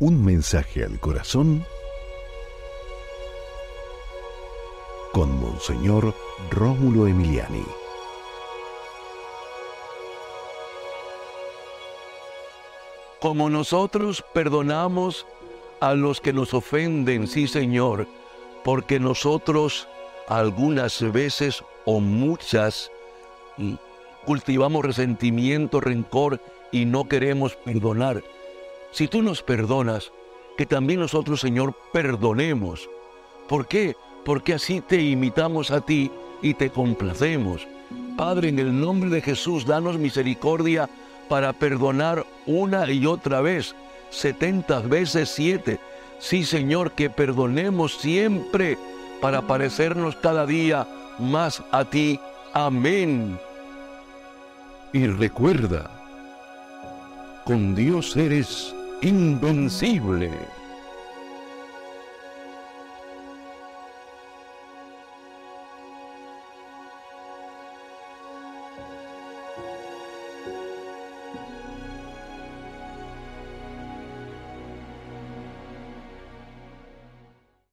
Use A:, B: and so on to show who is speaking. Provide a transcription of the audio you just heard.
A: Un mensaje al corazón con Monseñor Rómulo Emiliani.
B: Como nosotros perdonamos a los que nos ofenden, sí Señor, porque nosotros algunas veces o muchas cultivamos resentimiento, rencor y no queremos perdonar. Si tú nos perdonas, que también nosotros, Señor, perdonemos. ¿Por qué? Porque así te imitamos a ti y te complacemos. Padre, en el nombre de Jesús, danos misericordia para perdonar una y otra vez, setenta veces siete. Sí, Señor, que perdonemos siempre para parecernos cada día más a ti. Amén.
A: Y recuerda, con Dios eres invencible.